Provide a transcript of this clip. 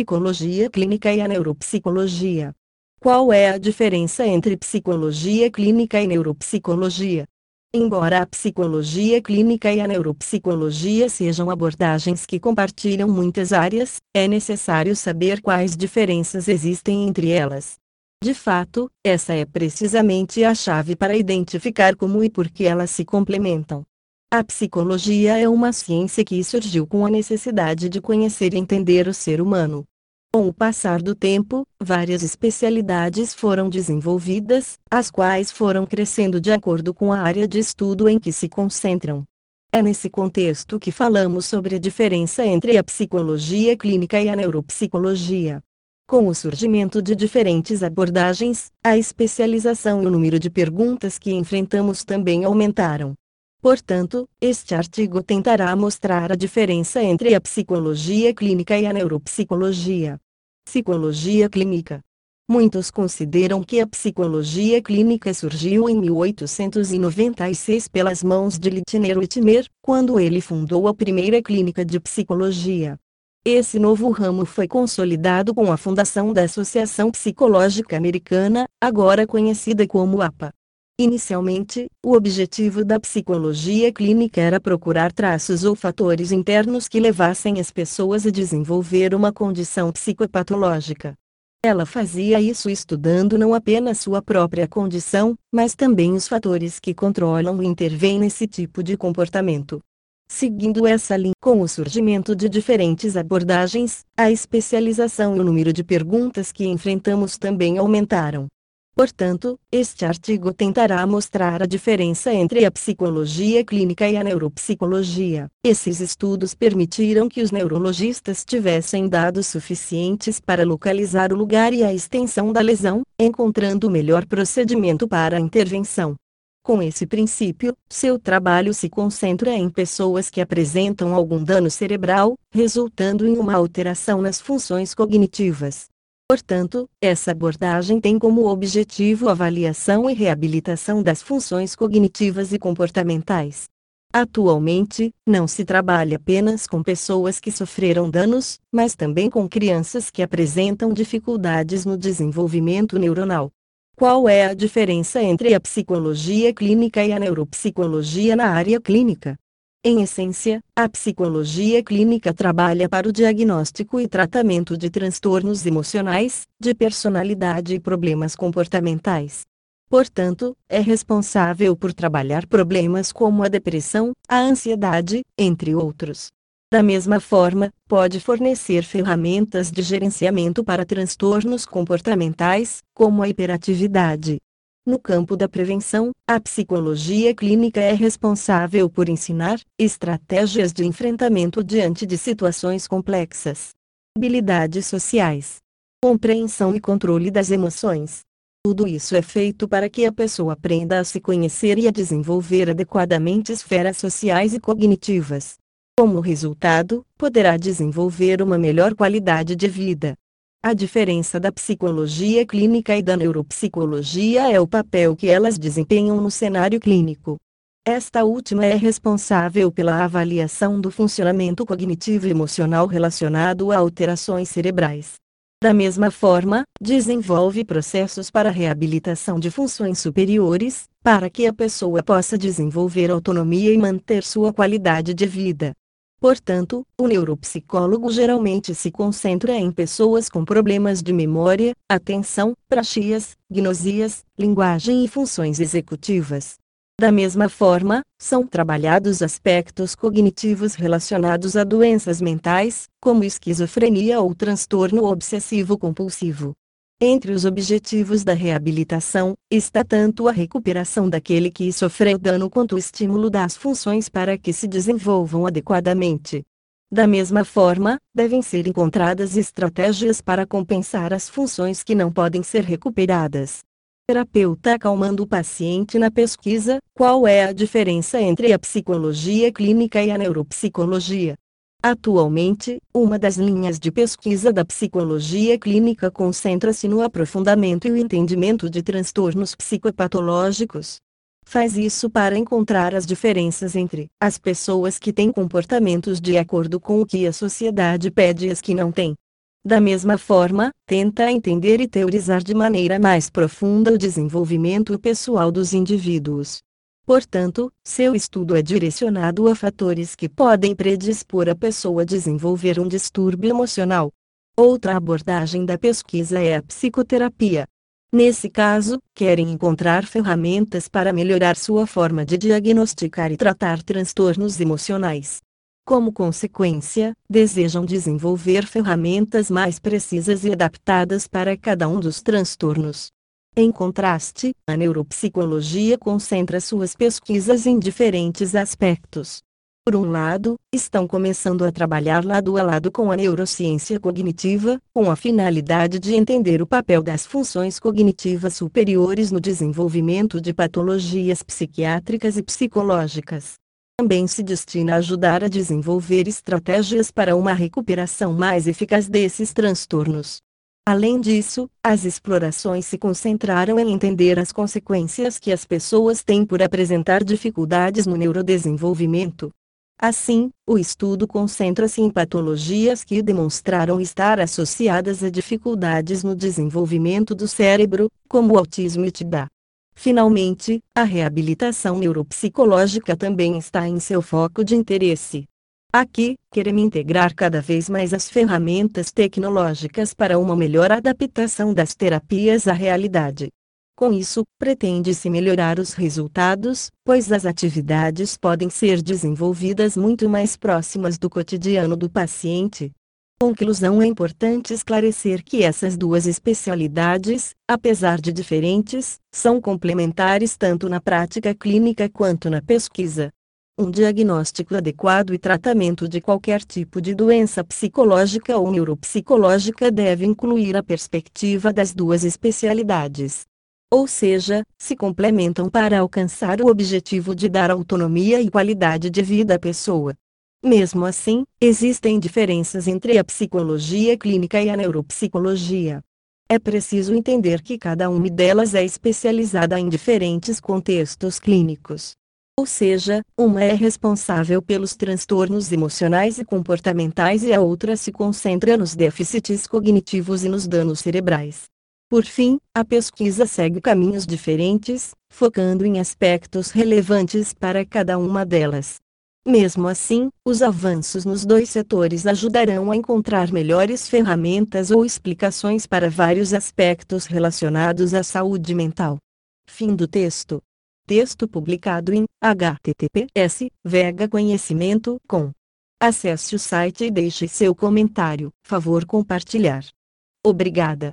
psicologia clínica e a neuropsicologia. Qual é a diferença entre psicologia clínica e neuropsicologia? Embora a psicologia clínica e a neuropsicologia sejam abordagens que compartilham muitas áreas, é necessário saber quais diferenças existem entre elas. De fato, essa é precisamente a chave para identificar como e por que elas se complementam. A psicologia é uma ciência que surgiu com a necessidade de conhecer e entender o ser humano. Com o passar do tempo, várias especialidades foram desenvolvidas, as quais foram crescendo de acordo com a área de estudo em que se concentram. É nesse contexto que falamos sobre a diferença entre a psicologia clínica e a neuropsicologia. Com o surgimento de diferentes abordagens, a especialização e o número de perguntas que enfrentamos também aumentaram. Portanto, este artigo tentará mostrar a diferença entre a psicologia clínica e a neuropsicologia. Psicologia clínica. Muitos consideram que a psicologia clínica surgiu em 1896 pelas mãos de Litiner Whitmer, quando ele fundou a primeira clínica de psicologia. Esse novo ramo foi consolidado com a fundação da Associação Psicológica Americana, agora conhecida como APA. Inicialmente, o objetivo da psicologia clínica era procurar traços ou fatores internos que levassem as pessoas a desenvolver uma condição psicopatológica. Ela fazia isso estudando não apenas sua própria condição, mas também os fatores que controlam e intervêm nesse tipo de comportamento. Seguindo essa linha, com o surgimento de diferentes abordagens, a especialização e o número de perguntas que enfrentamos também aumentaram. Portanto, este artigo tentará mostrar a diferença entre a psicologia clínica e a neuropsicologia. Esses estudos permitiram que os neurologistas tivessem dados suficientes para localizar o lugar e a extensão da lesão, encontrando o melhor procedimento para a intervenção. Com esse princípio, seu trabalho se concentra em pessoas que apresentam algum dano cerebral, resultando em uma alteração nas funções cognitivas. Portanto, essa abordagem tem como objetivo avaliação e reabilitação das funções cognitivas e comportamentais. Atualmente, não se trabalha apenas com pessoas que sofreram danos, mas também com crianças que apresentam dificuldades no desenvolvimento neuronal. Qual é a diferença entre a psicologia clínica e a neuropsicologia na área clínica? Em essência, a psicologia clínica trabalha para o diagnóstico e tratamento de transtornos emocionais, de personalidade e problemas comportamentais. Portanto, é responsável por trabalhar problemas como a depressão, a ansiedade, entre outros. Da mesma forma, pode fornecer ferramentas de gerenciamento para transtornos comportamentais, como a hiperatividade, no campo da prevenção, a psicologia clínica é responsável por ensinar estratégias de enfrentamento diante de situações complexas, habilidades sociais, compreensão e controle das emoções. Tudo isso é feito para que a pessoa aprenda a se conhecer e a desenvolver adequadamente esferas sociais e cognitivas. Como resultado, poderá desenvolver uma melhor qualidade de vida. A diferença da psicologia clínica e da neuropsicologia é o papel que elas desempenham no cenário clínico. Esta última é responsável pela avaliação do funcionamento cognitivo e emocional relacionado a alterações cerebrais. Da mesma forma, desenvolve processos para reabilitação de funções superiores, para que a pessoa possa desenvolver autonomia e manter sua qualidade de vida. Portanto, o neuropsicólogo geralmente se concentra em pessoas com problemas de memória, atenção, praxias, gnosias, linguagem e funções executivas. Da mesma forma, são trabalhados aspectos cognitivos relacionados a doenças mentais, como esquizofrenia ou transtorno obsessivo-compulsivo. Entre os objetivos da reabilitação, está tanto a recuperação daquele que sofreu dano quanto o estímulo das funções para que se desenvolvam adequadamente. Da mesma forma, devem ser encontradas estratégias para compensar as funções que não podem ser recuperadas. Terapeuta acalmando o paciente na pesquisa: qual é a diferença entre a psicologia clínica e a neuropsicologia? Atualmente, uma das linhas de pesquisa da psicologia clínica concentra-se no aprofundamento e o entendimento de transtornos psicopatológicos. Faz isso para encontrar as diferenças entre as pessoas que têm comportamentos de acordo com o que a sociedade pede e as que não têm. Da mesma forma, tenta entender e teorizar de maneira mais profunda o desenvolvimento pessoal dos indivíduos. Portanto, seu estudo é direcionado a fatores que podem predispor a pessoa a desenvolver um distúrbio emocional. Outra abordagem da pesquisa é a psicoterapia. Nesse caso, querem encontrar ferramentas para melhorar sua forma de diagnosticar e tratar transtornos emocionais. Como consequência, desejam desenvolver ferramentas mais precisas e adaptadas para cada um dos transtornos. Em contraste, a neuropsicologia concentra suas pesquisas em diferentes aspectos. Por um lado, estão começando a trabalhar lado a lado com a neurociência cognitiva, com a finalidade de entender o papel das funções cognitivas superiores no desenvolvimento de patologias psiquiátricas e psicológicas. Também se destina a ajudar a desenvolver estratégias para uma recuperação mais eficaz desses transtornos. Além disso, as explorações se concentraram em entender as consequências que as pessoas têm por apresentar dificuldades no neurodesenvolvimento. Assim, o estudo concentra-se em patologias que demonstraram estar associadas a dificuldades no desenvolvimento do cérebro, como o autismo e TDA. Finalmente, a reabilitação neuropsicológica também está em seu foco de interesse. Aqui, queremos integrar cada vez mais as ferramentas tecnológicas para uma melhor adaptação das terapias à realidade. Com isso, pretende-se melhorar os resultados, pois as atividades podem ser desenvolvidas muito mais próximas do cotidiano do paciente. Conclusão: é importante esclarecer que essas duas especialidades, apesar de diferentes, são complementares tanto na prática clínica quanto na pesquisa. Um diagnóstico adequado e tratamento de qualquer tipo de doença psicológica ou neuropsicológica deve incluir a perspectiva das duas especialidades. Ou seja, se complementam para alcançar o objetivo de dar autonomia e qualidade de vida à pessoa. Mesmo assim, existem diferenças entre a psicologia clínica e a neuropsicologia. É preciso entender que cada uma delas é especializada em diferentes contextos clínicos. Ou seja, uma é responsável pelos transtornos emocionais e comportamentais e a outra se concentra nos déficits cognitivos e nos danos cerebrais. Por fim, a pesquisa segue caminhos diferentes, focando em aspectos relevantes para cada uma delas. Mesmo assim, os avanços nos dois setores ajudarão a encontrar melhores ferramentas ou explicações para vários aspectos relacionados à saúde mental. Fim do texto. Texto publicado em https vega conhecimento com. Acesse o site e deixe seu comentário. Favor compartilhar. Obrigada.